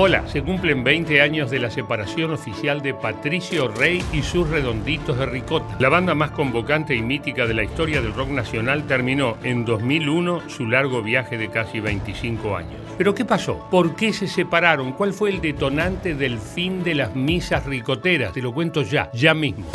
Hola, se cumplen 20 años de la separación oficial de Patricio Rey y sus redonditos de ricota. La banda más convocante y mítica de la historia del rock nacional terminó en 2001 su largo viaje de casi 25 años. Pero ¿qué pasó? ¿Por qué se separaron? ¿Cuál fue el detonante del fin de las misas ricoteras? Te lo cuento ya, ya mismo.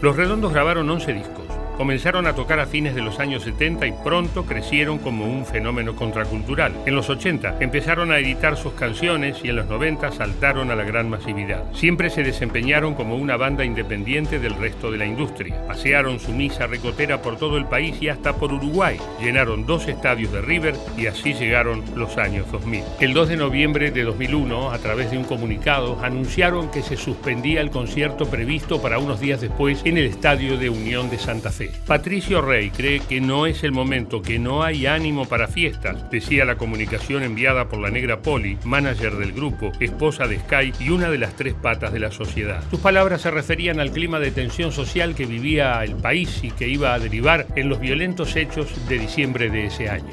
Los redondos grabaron 11 discos comenzaron a tocar a fines de los años 70 y pronto crecieron como un fenómeno contracultural. En los 80 empezaron a editar sus canciones y en los 90 saltaron a la gran masividad. Siempre se desempeñaron como una banda independiente del resto de la industria. Pasearon su misa recotera por todo el país y hasta por Uruguay. Llenaron dos estadios de River y así llegaron los años 2000. El 2 de noviembre de 2001, a través de un comunicado, anunciaron que se suspendía el concierto previsto para unos días después en el Estadio de Unión de Santa Fe. Patricio Rey cree que no es el momento, que no hay ánimo para fiestas, decía la comunicación enviada por la negra Poli, manager del grupo, esposa de Sky y una de las tres patas de la sociedad. Sus palabras se referían al clima de tensión social que vivía el país y que iba a derivar en los violentos hechos de diciembre de ese año.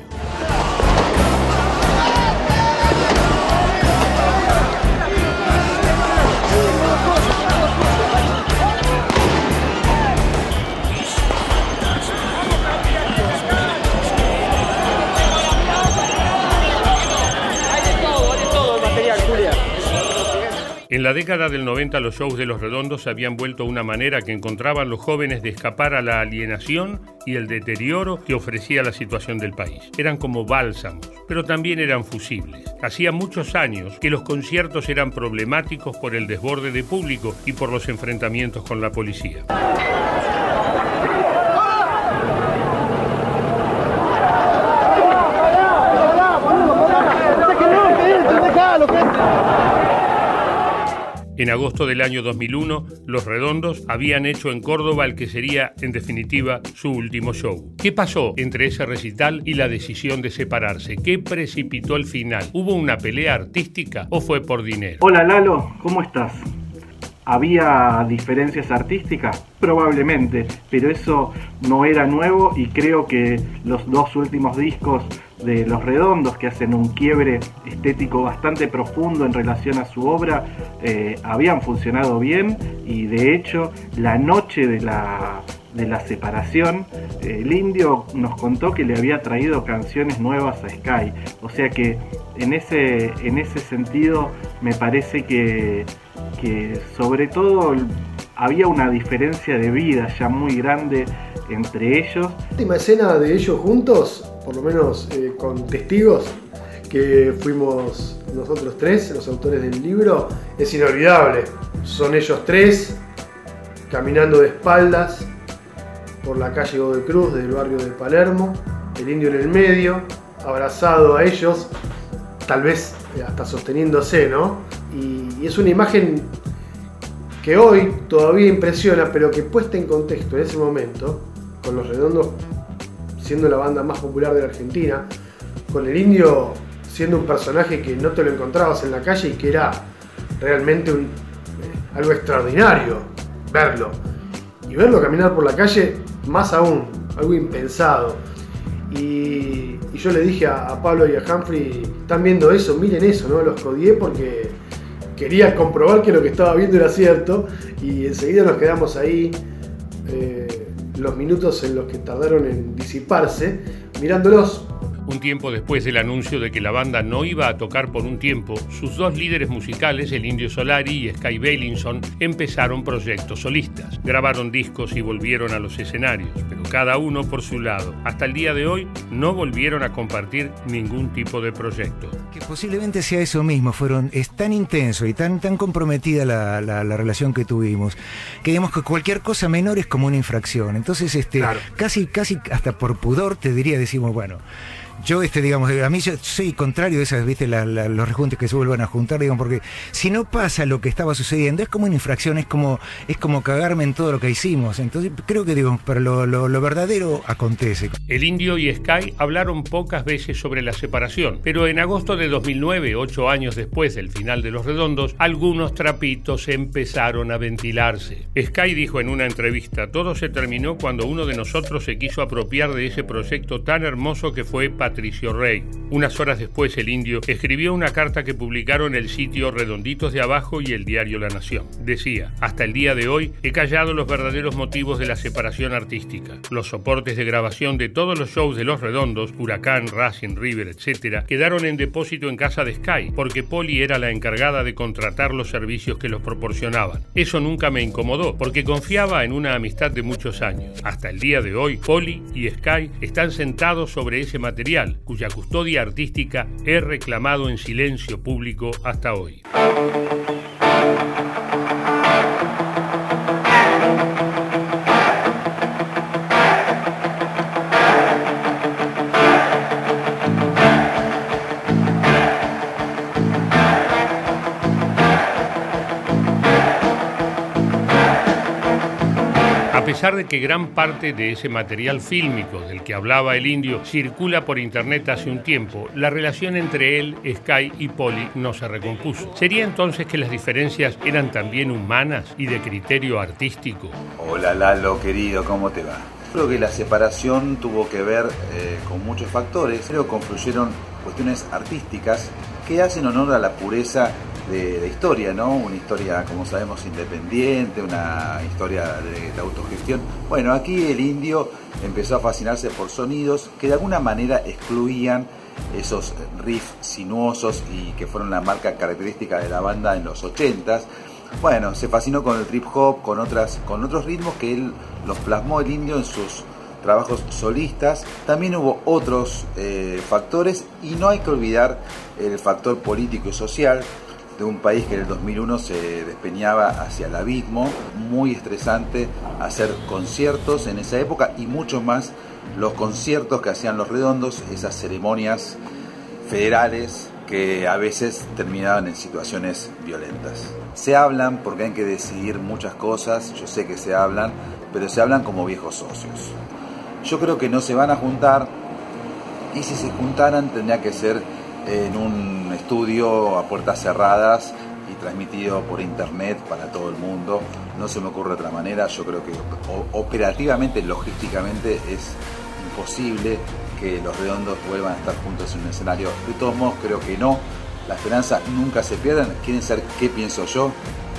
En la década del 90 los shows de Los Redondos se habían vuelto una manera que encontraban los jóvenes de escapar a la alienación y el deterioro que ofrecía la situación del país. Eran como bálsamos, pero también eran fusibles. Hacía muchos años que los conciertos eran problemáticos por el desborde de público y por los enfrentamientos con la policía. En agosto del año 2001, Los Redondos habían hecho en Córdoba el que sería, en definitiva, su último show. ¿Qué pasó entre ese recital y la decisión de separarse? ¿Qué precipitó el final? ¿Hubo una pelea artística o fue por dinero? Hola Lalo, ¿cómo estás? ¿Había diferencias artísticas? Probablemente, pero eso no era nuevo y creo que los dos últimos discos de Los Redondos, que hacen un quiebre estético bastante profundo en relación a su obra, eh, habían funcionado bien y de hecho la noche de la, de la separación, el indio nos contó que le había traído canciones nuevas a Sky. O sea que en ese, en ese sentido me parece que, que sobre todo había una diferencia de vida ya muy grande entre ellos. La última escena de ellos juntos por lo menos eh, con testigos, que fuimos nosotros tres, los autores del libro, es inolvidable. Son ellos tres caminando de espaldas por la calle Godoy Cruz del barrio de Palermo, el indio en el medio, abrazado a ellos, tal vez hasta sosteniéndose, ¿no? Y, y es una imagen que hoy todavía impresiona, pero que puesta en contexto en ese momento, con los redondos siendo la banda más popular de la Argentina, con el indio siendo un personaje que no te lo encontrabas en la calle y que era realmente eh, algo extraordinario verlo. Y verlo caminar por la calle, más aún, algo impensado. Y, yo le dije a, Pablo y a Humphrey, están viendo eso, miren eso, ¿no? Los codié porque quería comprobar que lo que estaba viendo era cierto y enseguida nos quedamos ahí. Eh, los minutos en los que tardaron en disiparse, mirándolos un tiempo después del anuncio de que la banda no iba a tocar por un tiempo, sus dos líderes musicales, el Indio Solari y Sky Bailinson, empezaron proyectos solistas. Grabaron discos y volvieron a los escenarios, pero cada uno por su lado. Hasta el día de hoy no volvieron a compartir ningún tipo de proyecto. Que posiblemente sea eso mismo, fueron, es tan intenso y tan, tan comprometida la, relación que tuvimos, que digamos que cualquier cosa menor es como una infracción. Entonces, este, casi, casi hasta por pudor te diría, decimos, bueno, yo, este, digamos, a mí yo soy contrario de esas, viste, los rejuntes que se vuelvan a juntar, digamos, porque si no pasa lo que estaba sucediendo, es como una infracción, es como, es como cagarme en todo lo que hicimos. Entonces, creo que, digo, pero lo, lo verdadero acontece. El Indio y Sky hablaron pocas veces sobre la separación, pero en agosto de 2009, ocho años después del final de Los Redondos, algunos trapitos empezaron a ventilarse. Sky dijo en una entrevista, todo se terminó cuando uno de nosotros se quiso apropiar de ese proyecto tan hermoso que fue para Patricio Rey. Unas horas después el indio escribió una carta que publicaron el sitio Redonditos de Abajo y el diario La Nación. Decía, hasta el día de hoy he callado los verdaderos motivos de la separación artística. Los soportes de grabación de todos los shows de Los Redondos, Huracán, Racing, River, etc., quedaron en depósito en casa de Sky, porque Poli era la encargada de contratar los servicios que los proporcionaban. Eso nunca me incomodó, porque confiaba en una amistad de muchos años. Hasta el día de hoy, Poli y Sky están sentados sobre ese material, cuya custodia artística he reclamado en silencio público hasta hoy. Pesar de que gran parte de ese material fílmico del que hablaba el indio circula por internet hace un tiempo, la relación entre él, Sky y Polly no se recompuso. ¿Sería entonces que las diferencias eran también humanas y de criterio artístico? Hola Lalo, querido, ¿cómo te va? Creo que la separación tuvo que ver eh, con muchos factores, que confluyeron cuestiones artísticas que hacen honor a la pureza de, historia, ¿no? Una historia, como sabemos, independiente, una historia de, autogestión. Bueno, aquí el indio empezó a fascinarse por sonidos que de alguna manera excluían esos riffs sinuosos y que fueron la marca característica de la banda en los 80s. Bueno, se fascinó con el trip hop, con, otras, con otros ritmos que él los plasmó el indio en sus trabajos solistas. También hubo otros eh, factores y no hay que olvidar el factor político y social de un país que en el 2001 se despeñaba hacia el abismo, muy estresante hacer conciertos en esa época y mucho más los conciertos que hacían los redondos, esas ceremonias federales que a veces terminaban en situaciones violentas. Se hablan porque hay que decidir muchas cosas, yo sé que se hablan, pero se hablan como viejos socios. Yo creo que no se van a juntar y si se juntaran tendría que ser en un estudio a puertas cerradas y transmitido por internet para todo el mundo. No se me ocurre otra manera. Yo creo que operativamente, logísticamente es imposible que los redondos vuelvan a estar juntos en un escenario. De todos modos, creo que no. La esperanza nunca se pierda. ¿Quieren saber qué pienso yo?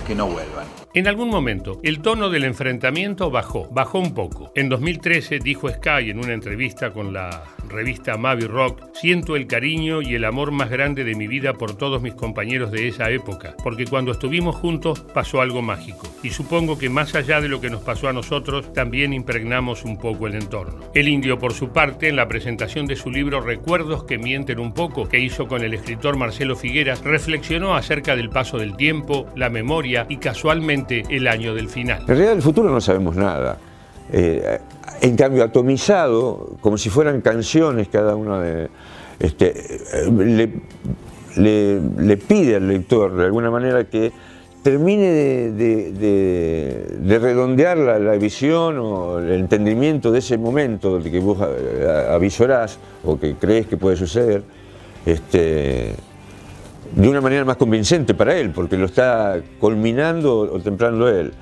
Que no vuelvan. En algún momento, el tono del enfrentamiento bajó, bajó un poco. En 2013 dijo Sky en una entrevista con la revista Mavi Rock, siento el cariño y el amor más grande de mi vida por todos mis compañeros de esa época, porque cuando estuvimos juntos pasó algo mágico. Y supongo que más allá de lo que nos pasó a nosotros, también impregnamos un poco el entorno. El indio, por su parte, en la presentación de su libro Recuerdos que mienten un poco, que hizo con el escritor Marcelo Figueras, reflexionó acerca del paso del tiempo, la memoria y casualmente el año del final. En realidad del futuro no sabemos nada. Eh, en cambio, atomizado, como si fueran canciones cada una de... Este, eh, le, pide al lector de alguna manera que termine de, redondear la, visión o el entendimiento de ese momento de que vos avisorás o que crees que puede suceder, este, de una manera más convincente para él, porque lo está culminando o temprano él.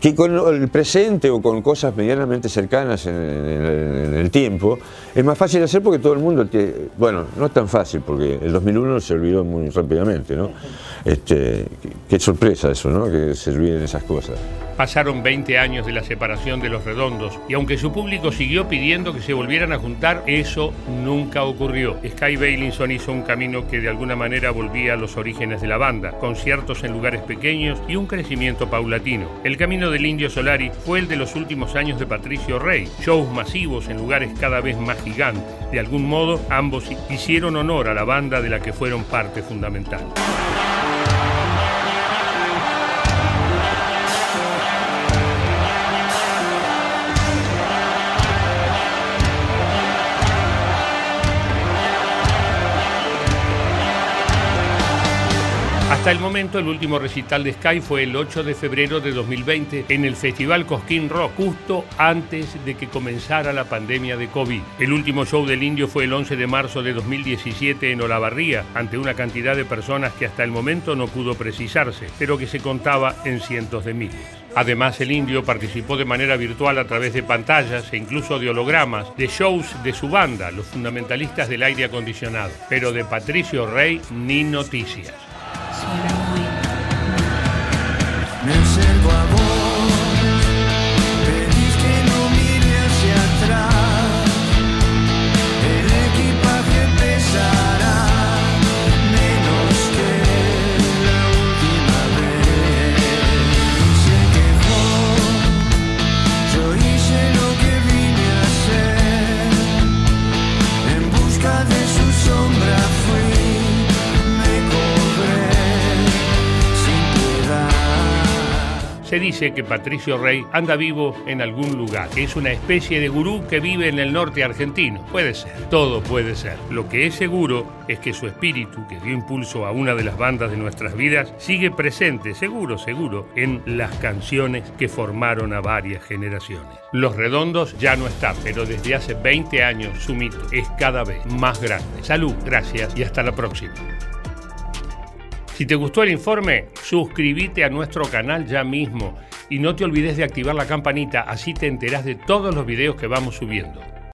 Que con el presente o con cosas medianamente cercanas en, el tiempo, es más fácil hacer porque todo el mundo, tiene, bueno, no es tan fácil, porque el 2001 se olvidó muy rápidamente, ¿no? Este, qué sorpresa eso, ¿no? Que se olviden esas cosas. Pasaron 20 años de la separación de los redondos y aunque su público siguió pidiendo que se volvieran a juntar, eso nunca ocurrió. Sky Bailinson hizo un camino que de alguna manera volvía a los orígenes de la banda, conciertos en lugares pequeños y un crecimiento paulatino. El camino del Indio Solari fue el de los últimos años de Patricio Rey, shows masivos en lugares cada vez más gigantes. De algún modo, ambos hicieron honor a la banda de la que fueron parte fundamental. Hasta el momento, el último recital de Sky fue el 8 de febrero de 2020 en el Festival Cosquín Rock, justo antes de que comenzara la pandemia de COVID. El último show del Indio fue el 11 de marzo de 2017 en Olavarría, ante una cantidad de personas que hasta el momento no pudo precisarse, pero que se contaba en cientos de miles. Además, el indio participó de manera virtual a través de pantallas e incluso de hologramas de shows de su banda, los fundamentalistas del aire acondicionado. Pero de Patricio Rey ni noticias. Se dice que Patricio Rey anda vivo en algún lugar, que es una especie de gurú que vive en el norte argentino. Puede ser, todo puede ser. Lo que es seguro es que su espíritu, que dio impulso a una de las bandas de nuestras vidas, sigue presente, seguro, seguro, en las canciones que formaron a varias generaciones. Los redondos ya no están, pero desde hace 20 años su mito es cada vez más grande. Salud, gracias y hasta la próxima. Si te gustó el informe, suscríbete a nuestro canal ya mismo y no te olvides de activar la campanita, así te enterás de todos los videos que vamos subiendo.